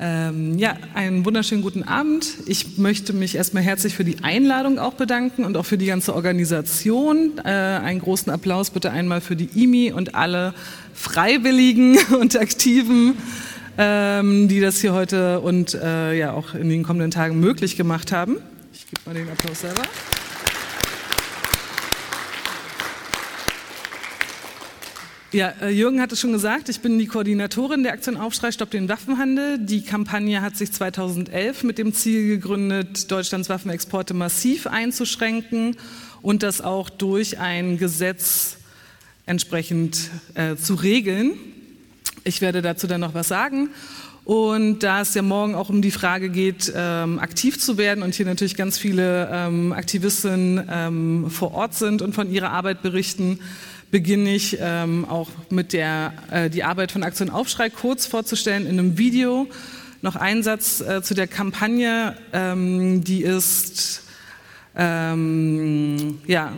Ähm, ja, einen wunderschönen guten Abend. Ich möchte mich erstmal herzlich für die Einladung auch bedanken und auch für die ganze Organisation. Äh, einen großen Applaus bitte einmal für die IMI und alle Freiwilligen und Aktiven, ähm, die das hier heute und äh, ja auch in den kommenden Tagen möglich gemacht haben. Ich gebe mal den Applaus selber. Ja, äh, Jürgen hat es schon gesagt, ich bin die Koordinatorin der Aktion Aufschrei Stopp den Waffenhandel. Die Kampagne hat sich 2011 mit dem Ziel gegründet, Deutschlands Waffenexporte massiv einzuschränken und das auch durch ein Gesetz entsprechend äh, zu regeln. Ich werde dazu dann noch was sagen. Und da es ja morgen auch um die Frage geht, ähm, aktiv zu werden und hier natürlich ganz viele ähm, Aktivistinnen ähm, vor Ort sind und von ihrer Arbeit berichten, beginne ich ähm, auch mit der äh, die Arbeit von Aktion Aufschrei kurz vorzustellen in einem Video. Noch ein Satz äh, zu der Kampagne, ähm, die ist ähm, ja,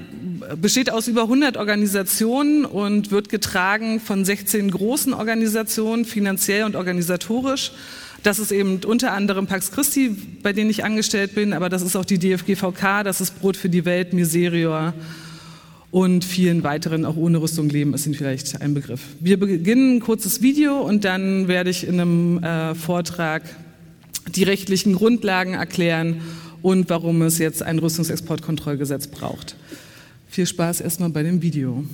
besteht aus über 100 Organisationen und wird getragen von 16 großen Organisationen, finanziell und organisatorisch. Das ist eben unter anderem Pax Christi, bei denen ich angestellt bin, aber das ist auch die DFGVK, das ist Brot für die Welt, Miserior und vielen weiteren, auch ohne Rüstung leben, ist Ihnen vielleicht ein Begriff. Wir beginnen ein kurzes Video und dann werde ich in einem äh, Vortrag die rechtlichen Grundlagen erklären und warum es jetzt ein Rüstungsexportkontrollgesetz braucht. Viel Spaß erstmal bei dem Video.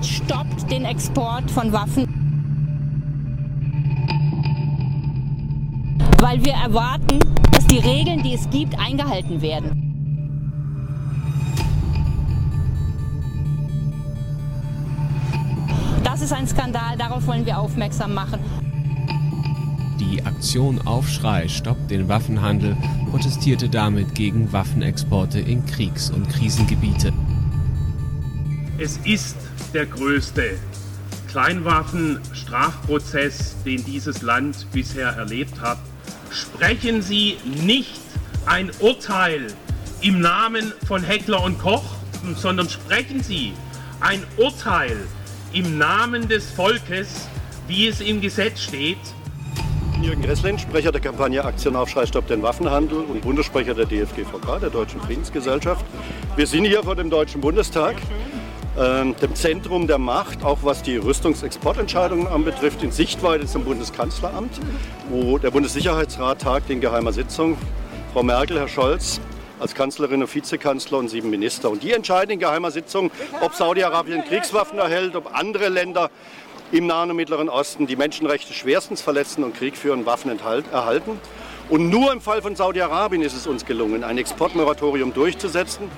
Stoppt den Export von Waffen weil wir erwarten, dass die Regeln, die es gibt, eingehalten werden. Das ist ein Skandal, darauf wollen wir aufmerksam machen. Die Aktion Aufschrei Stopp den Waffenhandel protestierte damit gegen Waffenexporte in Kriegs- und Krisengebiete. Es ist der größte Kleinwaffenstrafprozess, den dieses Land bisher erlebt hat sprechen Sie nicht ein Urteil im Namen von Heckler und Koch, sondern sprechen Sie ein Urteil im Namen des Volkes, wie es im Gesetz steht. Jürgen Resslin, Sprecher der Kampagne Aktion Aufschrei Stopp den Waffenhandel und Bundessprecher der DFGVK, der Deutschen Friedensgesellschaft. Wir sind hier vor dem Deutschen Bundestag dem Zentrum der Macht, auch was die Rüstungsexportentscheidungen anbetrifft, in Sichtweite zum Bundeskanzleramt, wo der Bundessicherheitsrat tagt in geheimer Sitzung. Frau Merkel, Herr Scholz, als Kanzlerin und Vizekanzler und sieben Minister. Und die entscheiden in geheimer Sitzung, ob Saudi-Arabien Kriegswaffen erhält, ob andere Länder im Nahen und Mittleren Osten die Menschenrechte schwerstens verletzen und Krieg führen, Waffen erhalten. Und nur im Fall von Saudi-Arabien ist es uns gelungen, ein Exportmoratorium durchzusetzen.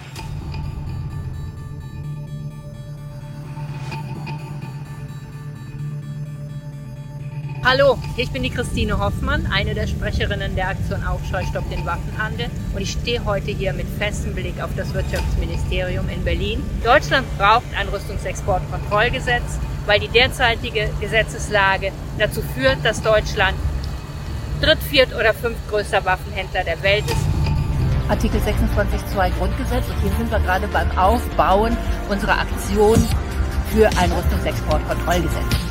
Hallo, ich bin die Christine Hoffmann, eine der Sprecherinnen der Aktion Aufschrei Stopp den Waffenhandel und ich stehe heute hier mit festem Blick auf das Wirtschaftsministerium in Berlin. Deutschland braucht ein Rüstungsexportkontrollgesetz, weil die derzeitige Gesetzeslage dazu führt, dass Deutschland dritt-, viert- oder fünftgrößter Waffenhändler der Welt ist. Artikel 26.2 Grundgesetz und hier sind wir gerade beim Aufbauen unserer Aktion für ein Rüstungsexportkontrollgesetz.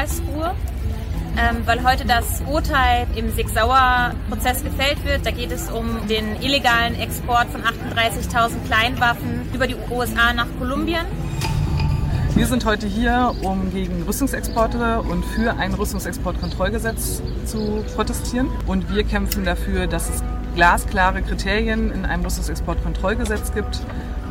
Karlsruhe, ähm, weil heute das Urteil im Sig-Sauer-Prozess gefällt wird. Da geht es um den illegalen Export von 38.000 Kleinwaffen über die USA nach Kolumbien. Wir sind heute hier, um gegen Rüstungsexporte und für ein Rüstungsexportkontrollgesetz zu protestieren. Und wir kämpfen dafür, dass es glasklare Kriterien in einem Rüstungsexportkontrollgesetz gibt,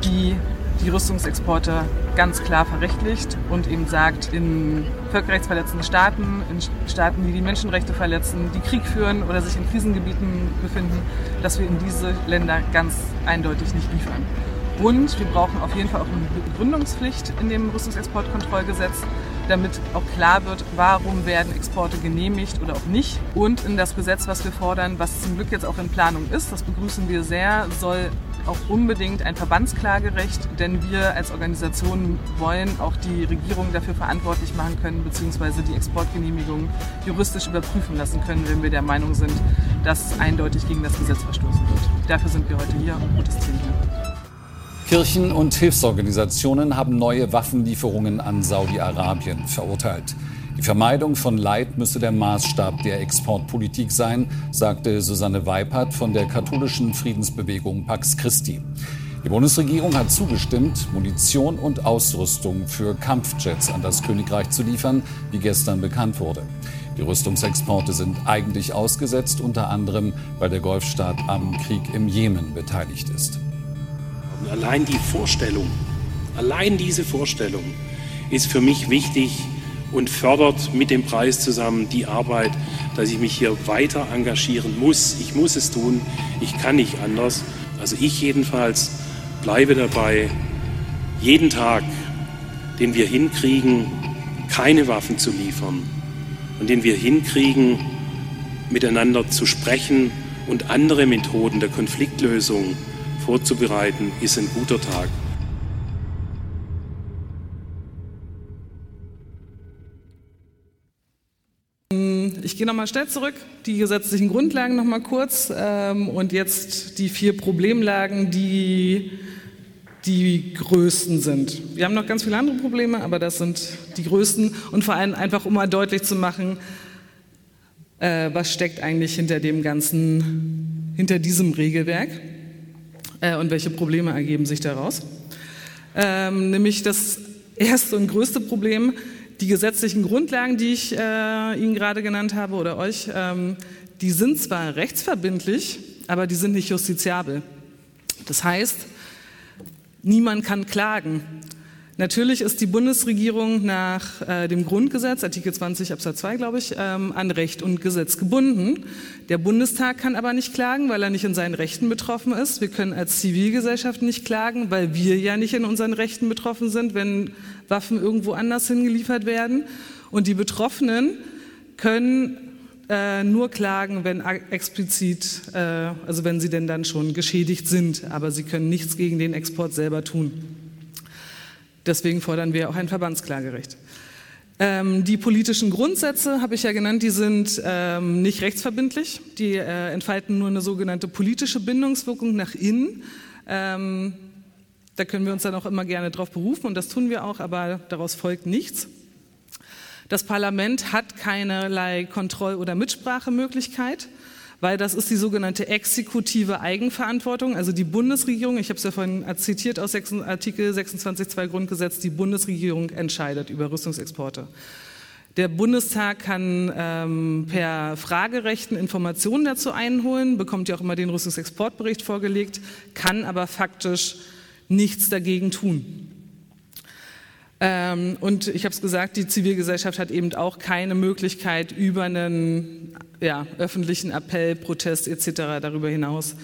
die die Rüstungsexporte ganz klar verrechtlicht und eben sagt, in völkerrechtsverletzenden Staaten, in Staaten, die die Menschenrechte verletzen, die Krieg führen oder sich in Krisengebieten befinden, dass wir in diese Länder ganz eindeutig nicht liefern. Und wir brauchen auf jeden Fall auch eine Begründungspflicht in dem Rüstungsexportkontrollgesetz. Damit auch klar wird, warum werden Exporte genehmigt oder auch nicht. Und in das Gesetz, was wir fordern, was zum Glück jetzt auch in Planung ist, das begrüßen wir sehr, soll auch unbedingt ein Verbandsklagerecht, denn wir als Organisation wollen auch die Regierung dafür verantwortlich machen können, beziehungsweise die Exportgenehmigung juristisch überprüfen lassen können, wenn wir der Meinung sind, dass eindeutig gegen das Gesetz verstoßen wird. Dafür sind wir heute hier und protestieren hier. Kirchen und Hilfsorganisationen haben neue Waffenlieferungen an Saudi-Arabien verurteilt. Die Vermeidung von Leid müsse der Maßstab der Exportpolitik sein, sagte Susanne Weipert von der katholischen Friedensbewegung Pax Christi. Die Bundesregierung hat zugestimmt, Munition und Ausrüstung für Kampfjets an das Königreich zu liefern, wie gestern bekannt wurde. Die Rüstungsexporte sind eigentlich ausgesetzt, unter anderem, weil der Golfstaat am Krieg im Jemen beteiligt ist. Allein die Vorstellung, allein diese Vorstellung ist für mich wichtig, und fördert mit dem Preis zusammen die Arbeit, dass ich mich hier weiter engagieren muss. Ich muss es tun, ich kann nicht anders. Also ich jedenfalls bleibe dabei, jeden Tag, den wir hinkriegen, keine Waffen zu liefern und den wir hinkriegen, miteinander zu sprechen und andere Methoden der Konfliktlösung vorzubereiten, ist ein guter Tag. Ich gehe nochmal schnell zurück, die gesetzlichen Grundlagen nochmal kurz ähm, und jetzt die vier Problemlagen, die die größten sind. Wir haben noch ganz viele andere Probleme, aber das sind die größten und vor allem einfach, um mal deutlich zu machen, äh, was steckt eigentlich hinter dem ganzen, hinter diesem Regelwerk äh, und welche Probleme ergeben sich daraus. Ähm, nämlich das erste und größte Problem die gesetzlichen Grundlagen, die ich äh, Ihnen gerade genannt habe oder euch, ähm, die sind zwar rechtsverbindlich, aber die sind nicht justiziabel. Das heißt, niemand kann klagen. Natürlich ist die Bundesregierung nach äh, dem Grundgesetz, Artikel 20 Absatz 2, glaube ich, ähm, an Recht und Gesetz gebunden. Der Bundestag kann aber nicht klagen, weil er nicht in seinen Rechten betroffen ist. Wir können als Zivilgesellschaft nicht klagen, weil wir ja nicht in unseren Rechten betroffen sind, wenn Waffen irgendwo anders hingeliefert werden. Und die Betroffenen können äh, nur klagen, wenn explizit, äh, also wenn sie denn dann schon geschädigt sind, aber sie können nichts gegen den Export selber tun. Deswegen fordern wir auch ein Verbandsklagerecht. Ähm, die politischen Grundsätze, habe ich ja genannt, die sind ähm, nicht rechtsverbindlich. Die äh, entfalten nur eine sogenannte politische Bindungswirkung nach innen. Ähm, da können wir uns dann auch immer gerne darauf berufen und das tun wir auch, aber daraus folgt nichts. Das Parlament hat keinerlei Kontroll- oder Mitsprachemöglichkeit weil das ist die sogenannte exekutive Eigenverantwortung. Also die Bundesregierung, ich habe es ja vorhin zitiert aus Artikel 26.2 Grundgesetz, die Bundesregierung entscheidet über Rüstungsexporte. Der Bundestag kann ähm, per Fragerechten Informationen dazu einholen, bekommt ja auch immer den Rüstungsexportbericht vorgelegt, kann aber faktisch nichts dagegen tun. Ähm, und ich habe es gesagt, die Zivilgesellschaft hat eben auch keine Möglichkeit, über einen ja, öffentlichen Appell, Protest etc. darüber hinaus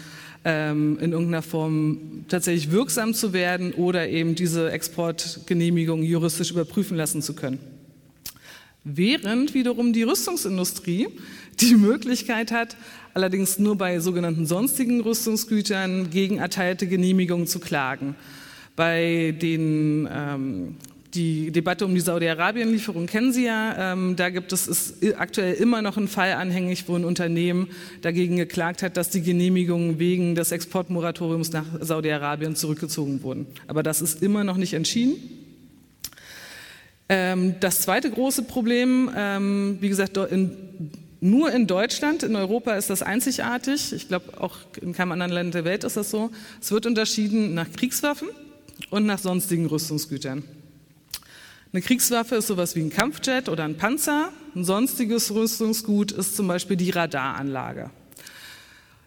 ähm, in irgendeiner Form tatsächlich wirksam zu werden oder eben diese Exportgenehmigung juristisch überprüfen lassen zu können. Während wiederum die Rüstungsindustrie die Möglichkeit hat, allerdings nur bei sogenannten sonstigen Rüstungsgütern gegen erteilte Genehmigungen zu klagen. Bei den ähm, die Debatte um die Saudi-Arabien-Lieferung kennen Sie ja. Ähm, da gibt es ist aktuell immer noch ein Fall anhängig, wo ein Unternehmen dagegen geklagt hat, dass die Genehmigungen wegen des Exportmoratoriums nach Saudi-Arabien zurückgezogen wurden. Aber das ist immer noch nicht entschieden. Ähm, das zweite große Problem, ähm, wie gesagt, in, nur in Deutschland, in Europa ist das einzigartig. Ich glaube, auch in keinem anderen Land der Welt ist das so. Es wird unterschieden nach Kriegswaffen und nach sonstigen Rüstungsgütern. Eine Kriegswaffe ist sowas wie ein Kampfjet oder ein Panzer. Ein sonstiges Rüstungsgut ist zum Beispiel die Radaranlage.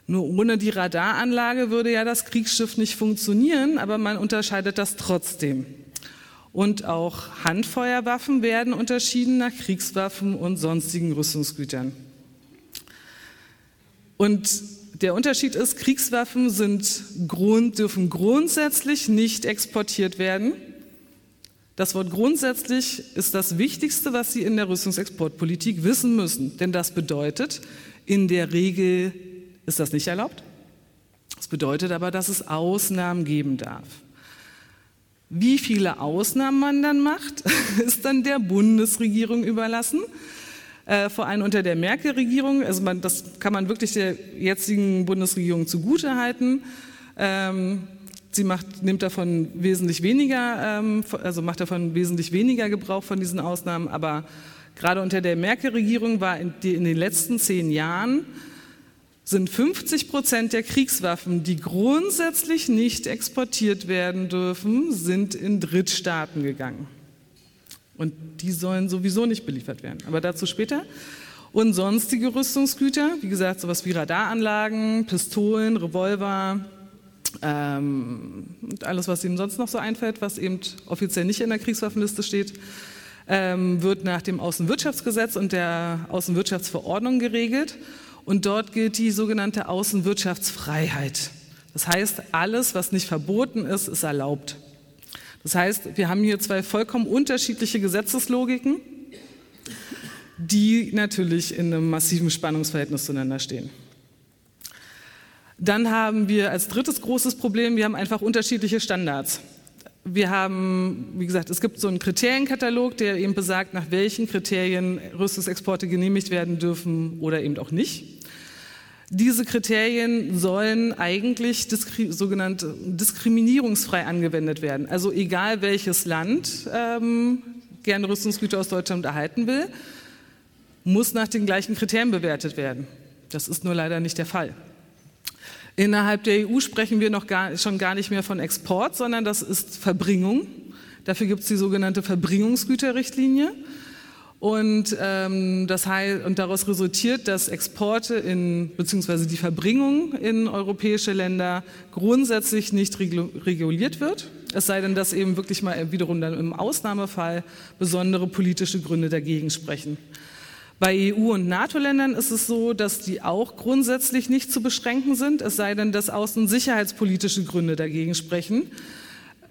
Nur ohne die Radaranlage würde ja das Kriegsschiff nicht funktionieren, aber man unterscheidet das trotzdem. Und auch Handfeuerwaffen werden unterschieden nach Kriegswaffen und sonstigen Rüstungsgütern. Und der Unterschied ist, Kriegswaffen sind, dürfen grundsätzlich nicht exportiert werden Das Wort grundsätzlich ist das Wichtigste, was Sie in der Rüstungsexportpolitik wissen müssen. Denn das bedeutet, in der Regel ist das nicht erlaubt. Das bedeutet aber, dass es Ausnahmen geben darf. Wie viele Ausnahmen man dann macht, ist dann der Bundesregierung überlassen. Äh, vor allem unter der Merkel-Regierung. Also man, das kann man wirklich der jetzigen Bundesregierung zugutehalten. Ähm, Sie macht, nimmt davon wesentlich weniger, ähm, also macht davon wesentlich weniger Gebrauch von diesen Ausnahmen. Aber gerade unter der Merkel-Regierung war in, in den letzten zehn Jahren sind 50 Prozent der Kriegswaffen, die grundsätzlich nicht exportiert werden dürfen, sind in Drittstaaten gegangen. Und die sollen sowieso nicht beliefert werden. Aber dazu später. Und sonstige Rüstungsgüter, wie gesagt, sowas wie Radaranlagen, Pistolen, Revolver, ähm, und alles, was Ihnen sonst noch so einfällt, was eben offiziell nicht in der Kriegswaffenliste steht, ähm, wird nach dem Außenwirtschaftsgesetz und der Außenwirtschaftsverordnung geregelt. Und dort gilt die sogenannte Außenwirtschaftsfreiheit. Das heißt, alles, was nicht verboten ist, ist erlaubt. Das heißt, wir haben hier zwei vollkommen unterschiedliche Gesetzeslogiken, die natürlich in einem massiven Spannungsverhältnis zueinander stehen. Dann haben wir als drittes großes Problem, wir haben einfach unterschiedliche Standards. Wir haben, wie gesagt, es gibt so einen Kriterienkatalog, der eben besagt, nach welchen Kriterien Rüstungsexporte genehmigt werden dürfen oder eben auch nicht. Diese Kriterien sollen eigentlich diskri sogenannt diskriminierungsfrei angewendet werden. Also egal welches Land ähm, gerne Rüstungsgüter aus Deutschland erhalten will, muss nach den gleichen Kriterien bewertet werden. Das ist nur leider nicht der Fall. Innerhalb der EU sprechen wir noch gar, schon gar nicht mehr von Export, sondern das ist Verbringung. Dafür gibt es die sogenannte Verbringungsgüterrichtlinie. Und, ähm, das heißt, und daraus resultiert, dass Exporte in, beziehungsweise die Verbringung in europäische Länder grundsätzlich nicht reguliert wird. Es sei denn, dass eben wirklich mal wiederum dann im Ausnahmefall besondere politische Gründe dagegen sprechen. Bei EU- und NATO-Ländern ist es so, dass die auch grundsätzlich nicht zu beschränken sind, es sei denn, dass außen sicherheitspolitische Gründe dagegen sprechen.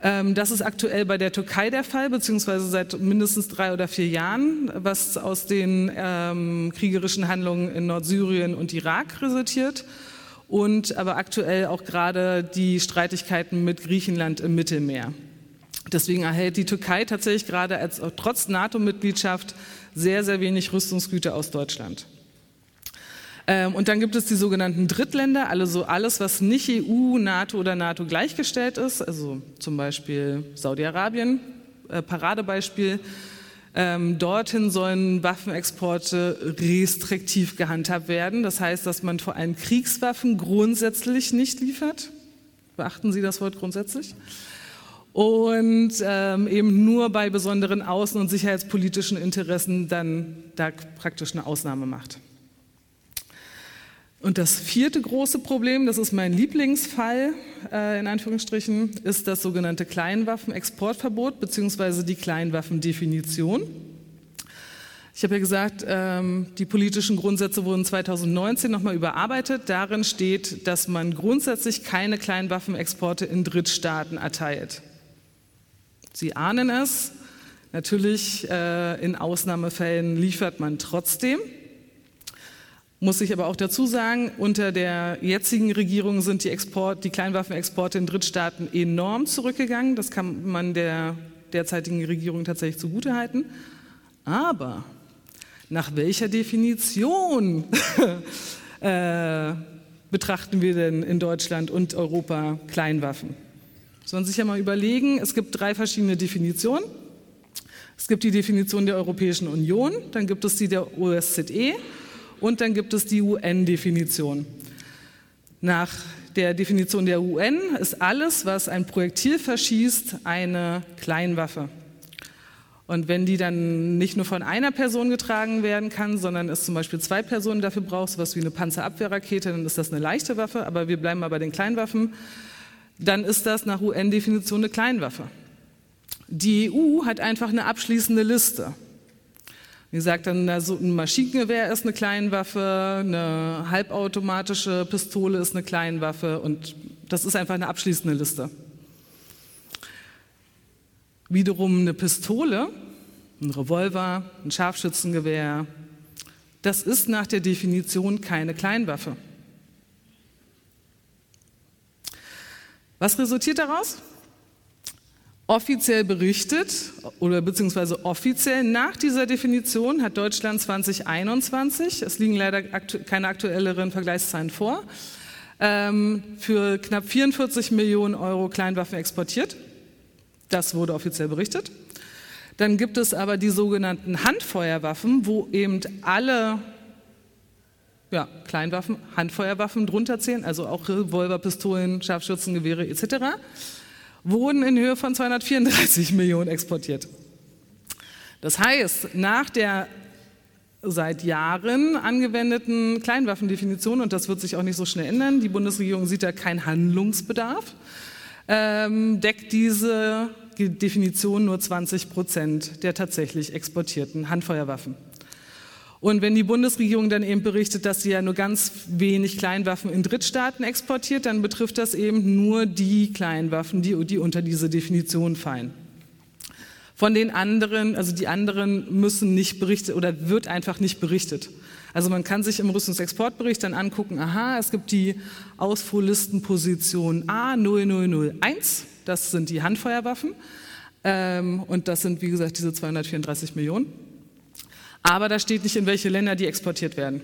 Ähm, das ist aktuell bei der Türkei der Fall, beziehungsweise seit mindestens drei oder vier Jahren, was aus den ähm, kriegerischen Handlungen in Nordsyrien und Irak resultiert und aber aktuell auch gerade die Streitigkeiten mit Griechenland im Mittelmeer. Deswegen erhält die Türkei tatsächlich gerade als, trotz NATO-Mitgliedschaft sehr, sehr wenig Rüstungsgüter aus Deutschland. Ähm, und dann gibt es die sogenannten Drittländer, also alles, was nicht EU, NATO oder NATO gleichgestellt ist, also zum Beispiel Saudi-Arabien, äh, Paradebeispiel. Ähm, dorthin sollen Waffenexporte restriktiv gehandhabt werden. Das heißt, dass man vor allem Kriegswaffen grundsätzlich nicht liefert. Beachten Sie das Wort grundsätzlich? Und ähm, eben nur bei besonderen außen- und sicherheitspolitischen Interessen dann da praktisch eine Ausnahme macht. Und das vierte große Problem, das ist mein Lieblingsfall äh, in Anführungsstrichen, ist das sogenannte Kleinwaffenexportverbot bzw. die Kleinwaffendefinition. Ich habe ja gesagt, ähm, die politischen Grundsätze wurden 2019 nochmal überarbeitet. Darin steht, dass man grundsätzlich keine Kleinwaffenexporte in Drittstaaten erteilt. Sie ahnen es, natürlich äh, in Ausnahmefällen liefert man trotzdem. Muss ich aber auch dazu sagen, unter der jetzigen Regierung sind die, Export, die Kleinwaffenexporte in Drittstaaten enorm zurückgegangen. Das kann man der derzeitigen Regierung tatsächlich zugutehalten. Aber nach welcher Definition äh, betrachten wir denn in Deutschland und Europa Kleinwaffen? Muss man sich ja mal überlegen, es gibt drei verschiedene Definitionen. Es gibt die Definition der Europäischen Union, dann gibt es die der OSZE und dann gibt es die UN-Definition. Nach der Definition der UN ist alles, was ein Projektil verschießt, eine Kleinwaffe. Und wenn die dann nicht nur von einer Person getragen werden kann, sondern es zum Beispiel zwei Personen dafür braucht, was wie eine Panzerabwehrrakete, dann ist das eine leichte Waffe, aber wir bleiben mal bei den Kleinwaffen dann ist das nach UN-Definition eine Kleinwaffe. Die EU hat einfach eine abschließende Liste. Wie gesagt, dann ein Maschinengewehr ist eine Kleinwaffe, eine halbautomatische Pistole ist eine Kleinwaffe und das ist einfach eine abschließende Liste. Wiederum eine Pistole, ein Revolver, ein Scharfschützengewehr, das ist nach der Definition keine Kleinwaffe. Was resultiert daraus? Offiziell berichtet oder beziehungsweise offiziell nach dieser Definition hat Deutschland 2021, es liegen leider aktu keine aktuelleren Vergleichszahlen vor, ähm, für knapp 44 Millionen Euro Kleinwaffen exportiert. Das wurde offiziell berichtet. Dann gibt es aber die sogenannten Handfeuerwaffen, wo eben alle ja, Kleinwaffen, Handfeuerwaffen drunter zählen, also auch Revolver, Pistolen, Scharfschützengewehre etc wurden in Höhe von 234 Millionen exportiert. Das heißt, nach der seit Jahren angewendeten Kleinwaffendefinition, und das wird sich auch nicht so schnell ändern, die Bundesregierung sieht da keinen Handlungsbedarf, ähm, deckt diese Definition nur 20 Prozent der tatsächlich exportierten Handfeuerwaffen. Und wenn die Bundesregierung dann eben berichtet, dass sie ja nur ganz wenig Kleinwaffen in Drittstaaten exportiert, dann betrifft das eben nur die Kleinwaffen, die, die unter diese Definition fallen. Von den anderen, also die anderen müssen nicht berichtet oder wird einfach nicht berichtet. Also man kann sich im Rüstungsexportbericht dann angucken, aha, es gibt die Ausfuhrlistenposition A0001, das sind die Handfeuerwaffen ähm, und das sind wie gesagt diese 234 Millionen. Aber da steht nicht, in welche Länder die exportiert werden.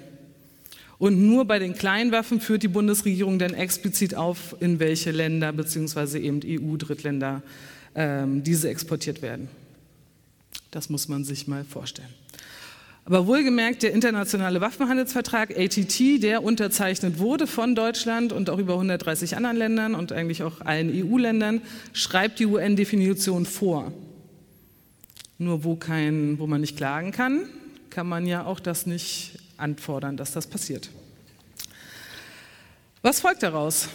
Und nur bei den Kleinwaffen führt die Bundesregierung dann explizit auf, in welche Länder bzw. eben EU-Drittländer ähm, diese exportiert werden. Das muss man sich mal vorstellen. Aber wohlgemerkt, der internationale Waffenhandelsvertrag ATT, der unterzeichnet wurde von Deutschland und auch über 130 anderen Ländern und eigentlich auch allen EU-Ländern, schreibt die UN-Definition vor. Nur wo, kein, wo man nicht klagen kann, kann man ja auch das nicht anfordern, dass das passiert. Was folgt daraus?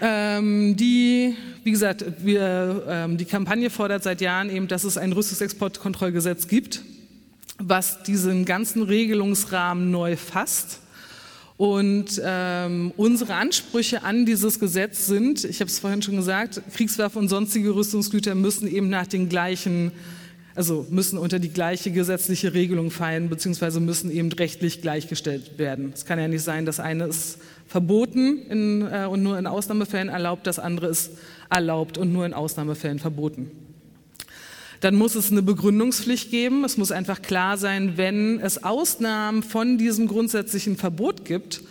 Ähm, die, wie gesagt, wir, ähm, die Kampagne fordert seit Jahren eben, dass es ein Rüstungsexportkontrollgesetz gibt, was diesen ganzen Regelungsrahmen neu fasst. Und ähm, unsere Ansprüche an dieses Gesetz sind, ich habe es vorhin schon gesagt, Kriegswaffen und sonstige Rüstungsgüter müssen eben nach den gleichen also müssen unter die gleiche gesetzliche Regelung fallen, beziehungsweise müssen eben rechtlich gleichgestellt werden. Es kann ja nicht sein, das eine ist verboten in, äh, und nur in Ausnahmefällen erlaubt, das andere ist erlaubt und nur in Ausnahmefällen verboten. Dann muss es eine Begründungspflicht geben. Es muss einfach klar sein, wenn es Ausnahmen von diesem grundsätzlichen Verbot gibt,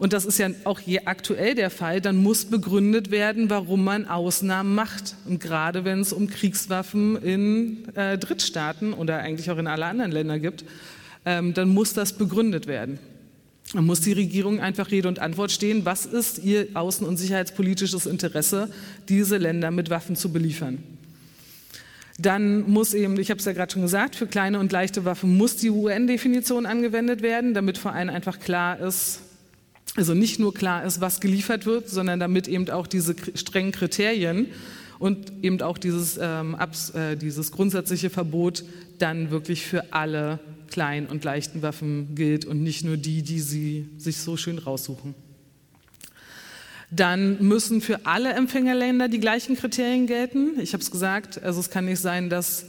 und das ist ja auch je aktuell der Fall, dann muss begründet werden, warum man Ausnahmen macht. Und gerade wenn es um Kriegswaffen in äh, Drittstaaten oder eigentlich auch in alle anderen Länder gibt, ähm, dann muss das begründet werden. Dann muss die Regierung einfach Rede und Antwort stehen, was ist ihr außen- und sicherheitspolitisches Interesse, diese Länder mit Waffen zu beliefern. Dann muss eben, ich habe es ja gerade schon gesagt, für kleine und leichte Waffen muss die UN-Definition angewendet werden, damit vor allem einfach klar ist, also nicht nur klar ist, was geliefert wird, sondern damit eben auch diese strengen Kriterien und eben auch dieses, ähm, abs, äh, dieses grundsätzliche Verbot dann wirklich für alle kleinen und leichten Waffen gilt und nicht nur die, die sie sich so schön raussuchen. Dann müssen für alle Empfängerländer die gleichen Kriterien gelten. Ich habe es gesagt, also es kann nicht sein, dass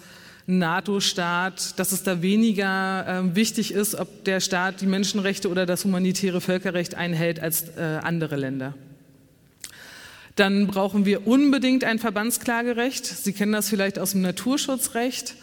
NATO-Staat, dass es da weniger äh, wichtig ist, ob der Staat die Menschenrechte oder das humanitäre Völkerrecht einhält als äh, andere Länder. Dann brauchen wir unbedingt ein Verbandsklagerecht. Sie kennen das vielleicht aus dem Naturschutzrecht,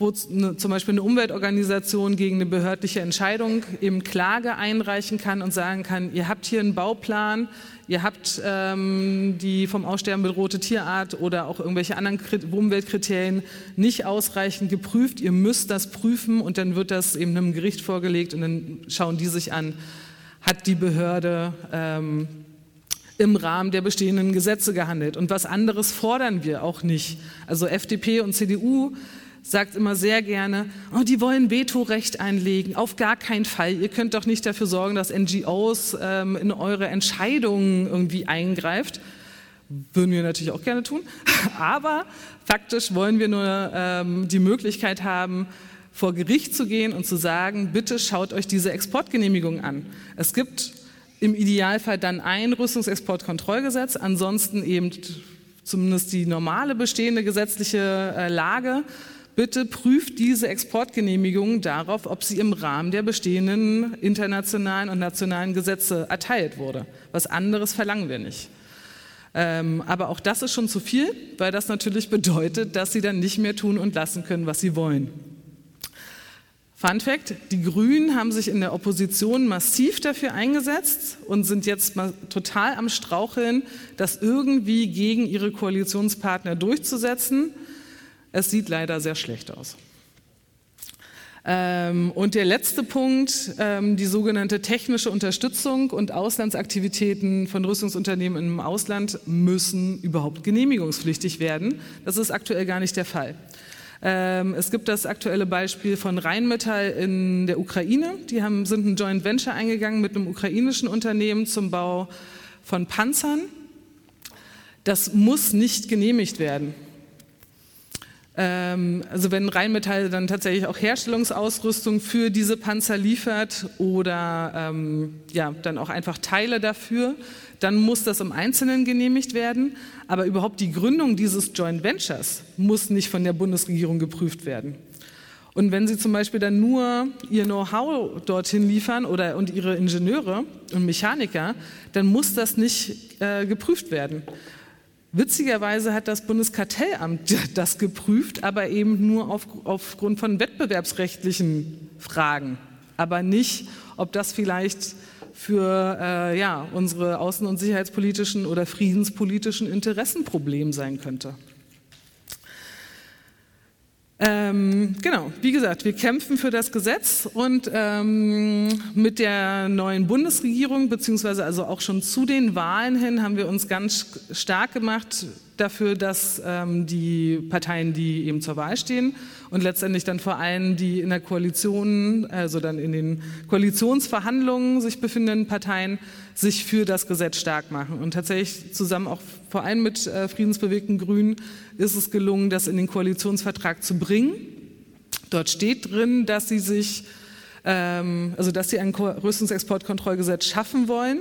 wo eine, zum Beispiel eine Umweltorganisation gegen eine behördliche Entscheidung eben Klage einreichen kann und sagen kann, ihr habt hier einen Bauplan, Ihr habt ähm, die vom Aussterben bedrohte Tierart oder auch irgendwelche anderen Umweltkriterien nicht ausreichend geprüft. Ihr müsst das prüfen und dann wird das eben einem Gericht vorgelegt und dann schauen die sich an, hat die Behörde ähm, im Rahmen der bestehenden Gesetze gehandelt. Und was anderes fordern wir auch nicht. Also FDP und CDU sagt immer sehr gerne, oh, die wollen Vetorecht einlegen. Auf gar keinen Fall. Ihr könnt doch nicht dafür sorgen, dass NGOs ähm, in eure Entscheidungen irgendwie eingreift. Würden wir natürlich auch gerne tun. Aber faktisch wollen wir nur ähm, die Möglichkeit haben, vor Gericht zu gehen und zu sagen, bitte schaut euch diese Exportgenehmigung an. Es gibt im Idealfall dann ein Rüstungsexportkontrollgesetz, ansonsten eben zumindest die normale bestehende gesetzliche äh, Lage. Bitte prüft diese Exportgenehmigungen darauf, ob sie im Rahmen der bestehenden internationalen und nationalen Gesetze erteilt wurde. Was anderes verlangen wir nicht. Ähm, aber auch das ist schon zu viel, weil das natürlich bedeutet, dass sie dann nicht mehr tun und lassen können, was sie wollen. Fun Fact, die Grünen haben sich in der Opposition massiv dafür eingesetzt und sind jetzt total am Straucheln, das irgendwie gegen ihre Koalitionspartner durchzusetzen. Es sieht leider sehr schlecht aus. Ähm, und der letzte Punkt, ähm, die sogenannte technische Unterstützung und Auslandsaktivitäten von Rüstungsunternehmen im Ausland müssen überhaupt genehmigungspflichtig werden. Das ist aktuell gar nicht der Fall. Ähm, es gibt das aktuelle Beispiel von Rheinmetall in der Ukraine. Die haben, sind ein Joint Venture eingegangen mit einem ukrainischen Unternehmen zum Bau von Panzern. Das muss nicht genehmigt werden. Ähm, also wenn Rheinmetall dann tatsächlich auch Herstellungsausrüstung für diese Panzer liefert oder ähm, ja, dann auch einfach Teile dafür, dann muss das im Einzelnen genehmigt werden. Aber überhaupt die Gründung dieses Joint Ventures muss nicht von der Bundesregierung geprüft werden. Und wenn Sie zum Beispiel dann nur Ihr Know-how dorthin liefern oder und Ihre Ingenieure und Mechaniker, dann muss das nicht äh, geprüft werden. Witzigerweise hat das Bundeskartellamt das geprüft, aber eben nur auf, aufgrund von wettbewerbsrechtlichen Fragen, aber nicht, ob das vielleicht für äh, ja, unsere außen- und sicherheitspolitischen oder friedenspolitischen Interessen Problem sein könnte. Ähm, genau, wie gesagt, wir kämpfen für das Gesetz und ähm, mit der neuen Bundesregierung, beziehungsweise also auch schon zu den Wahlen hin, haben wir uns ganz stark gemacht dafür, dass ähm, die Parteien, die eben zur Wahl stehen und letztendlich dann vor allem die in der Koalition, also dann in den Koalitionsverhandlungen sich befindenden Parteien, sich für das Gesetz stark machen. Und tatsächlich zusammen auch vor allem mit äh, friedensbewegten Grünen ist es gelungen, das in den Koalitionsvertrag zu bringen. Dort steht drin, dass sie sich, ähm, also dass sie ein Rüstungsexportkontrollgesetz schaffen wollen.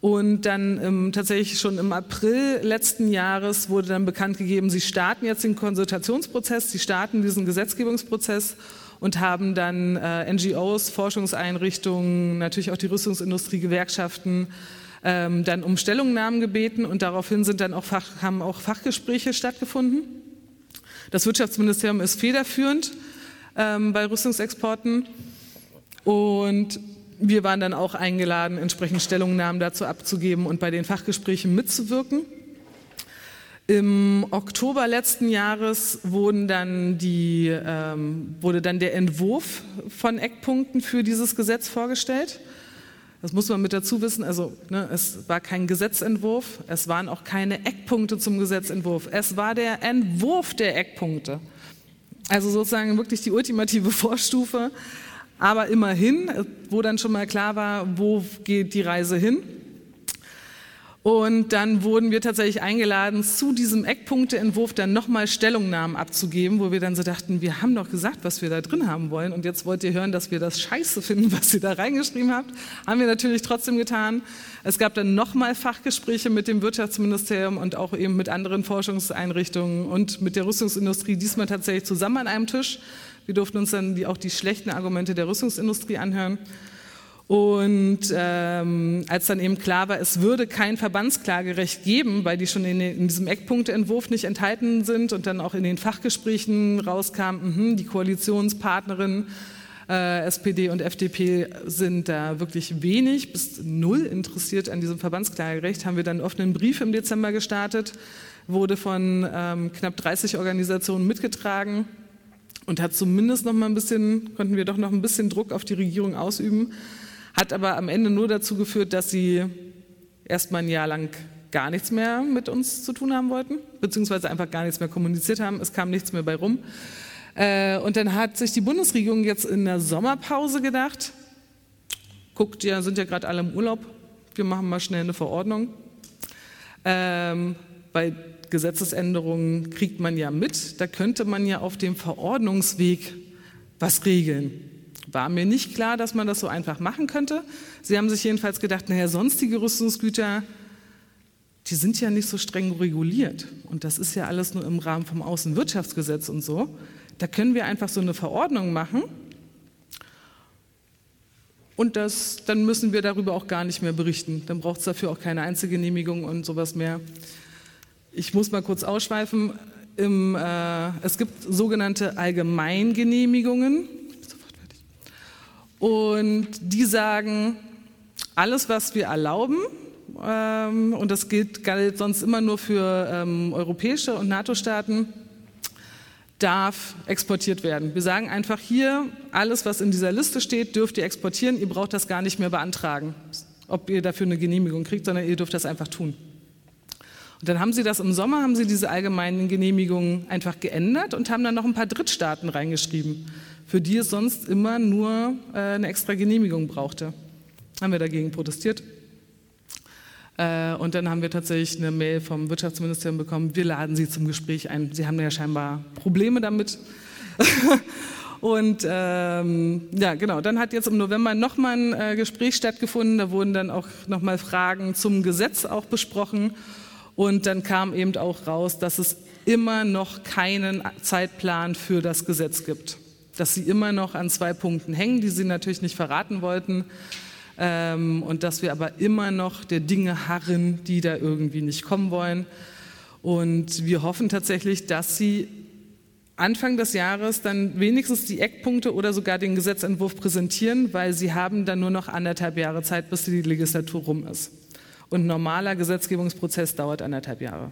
Und dann ähm, tatsächlich schon im April letzten Jahres wurde dann bekannt gegeben, sie starten jetzt den Konsultationsprozess, sie starten diesen Gesetzgebungsprozess und haben dann äh, NGOs, Forschungseinrichtungen, natürlich auch die Rüstungsindustrie, Gewerkschaften, ähm, dann um Stellungnahmen gebeten und daraufhin sind dann auch Fach, haben auch Fachgespräche stattgefunden. Das Wirtschaftsministerium ist federführend ähm, bei Rüstungsexporten und wir waren dann auch eingeladen, entsprechend Stellungnahmen dazu abzugeben und bei den Fachgesprächen mitzuwirken. Im Oktober letzten Jahres wurden dann die, ähm, wurde dann der Entwurf von Eckpunkten für dieses Gesetz vorgestellt. Das muss man mit dazu wissen. Also ne, es war kein Gesetzentwurf, es waren auch keine Eckpunkte zum Gesetzentwurf. Es war der Entwurf der Eckpunkte. Also sozusagen wirklich die ultimative Vorstufe aber immerhin, wo dann schon mal klar war, wo geht die Reise hin. Und dann wurden wir tatsächlich eingeladen, zu diesem Eckpunkteentwurf dann nochmal Stellungnahmen abzugeben, wo wir dann so dachten, wir haben doch gesagt, was wir da drin haben wollen. Und jetzt wollt ihr hören, dass wir das scheiße finden, was ihr da reingeschrieben habt. Haben wir natürlich trotzdem getan. Es gab dann nochmal Fachgespräche mit dem Wirtschaftsministerium und auch eben mit anderen Forschungseinrichtungen und mit der Rüstungsindustrie, diesmal tatsächlich zusammen an einem Tisch. Wir durften uns dann auch die schlechten Argumente der Rüstungsindustrie anhören. Und ähm, als dann eben klar war, es würde kein Verbandsklagerecht geben, weil die schon in, in diesem Eckpunktentwurf nicht enthalten sind und dann auch in den Fachgesprächen rauskam, mh, die Koalitionspartnerinnen äh, SPD und FDP sind da wirklich wenig bis null interessiert an diesem Verbandsklagerecht, haben wir dann einen offenen Brief im Dezember gestartet, wurde von ähm, knapp 30 Organisationen mitgetragen und hat zumindest noch mal ein bisschen, konnten wir doch noch ein bisschen Druck auf die Regierung ausüben, hat aber am Ende nur dazu geführt, dass sie erst mal ein Jahr lang gar nichts mehr mit uns zu tun haben wollten, beziehungsweise einfach gar nichts mehr kommuniziert haben. Es kam nichts mehr bei rum. Äh, und dann hat sich die Bundesregierung jetzt in der Sommerpause gedacht, guckt, ja, sind ja gerade alle im Urlaub, wir machen mal schnell eine Verordnung. Ähm, weil Gesetzesänderungen kriegt man ja mit. Da könnte man ja auf dem Verordnungsweg was regeln. War mir nicht klar, dass man das so einfach machen könnte. Sie haben sich jedenfalls gedacht, naja, sonstige Rüstungsgüter, die sind ja nicht so streng reguliert. Und das ist ja alles nur im Rahmen vom Außenwirtschaftsgesetz und so. Da können wir einfach so eine Verordnung machen. Und das, dann müssen wir darüber auch gar nicht mehr berichten. Dann braucht es dafür auch keine Einzelgenehmigung und sowas mehr. Ich muss mal kurz ausschweifen. Im, äh, es gibt sogenannte Allgemeingenehmigungen. Und die sagen, alles, was wir erlauben, ähm, und das gilt, galt sonst immer nur für ähm, europäische und NATO-Staaten, darf exportiert werden. Wir sagen einfach hier, alles, was in dieser Liste steht, dürft ihr exportieren. Ihr braucht das gar nicht mehr beantragen, ob ihr dafür eine Genehmigung kriegt, sondern ihr dürft das einfach tun. Und dann haben sie das im Sommer, haben sie diese allgemeinen Genehmigungen einfach geändert und haben dann noch ein paar Drittstaaten reingeschrieben, für die es sonst immer nur äh, eine extra Genehmigung brauchte. Haben wir dagegen protestiert äh, und dann haben wir tatsächlich eine Mail vom Wirtschaftsministerium bekommen, wir laden Sie zum Gespräch ein. Sie haben ja scheinbar Probleme damit. Und ähm, ja, genau, dann hat jetzt im November nochmal ein äh, Gespräch stattgefunden. Da wurden dann auch nochmal Fragen zum Gesetz auch besprochen. Und dann kam eben auch raus, dass es immer noch keinen Zeitplan für das Gesetz gibt. Dass sie immer noch an zwei Punkten hängen, die sie natürlich nicht verraten wollten ähm, und dass wir aber immer noch der Dinge harren, die da irgendwie nicht kommen wollen. Und wir hoffen tatsächlich, dass Sie Anfang des Jahres dann wenigstens die Eckpunkte oder sogar den Gesetzentwurf präsentieren, weil Sie haben dann nur noch anderthalb Jahre Zeit, bis die Legislatur rum ist. Und normaler Gesetzgebungsprozess dauert anderthalb Jahre.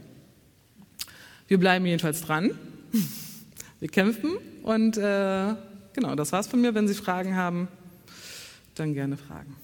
Wir bleiben jedenfalls dran. Wir kämpfen und äh, genau, das war's von mir. Wenn Sie Fragen haben, dann gerne fragen.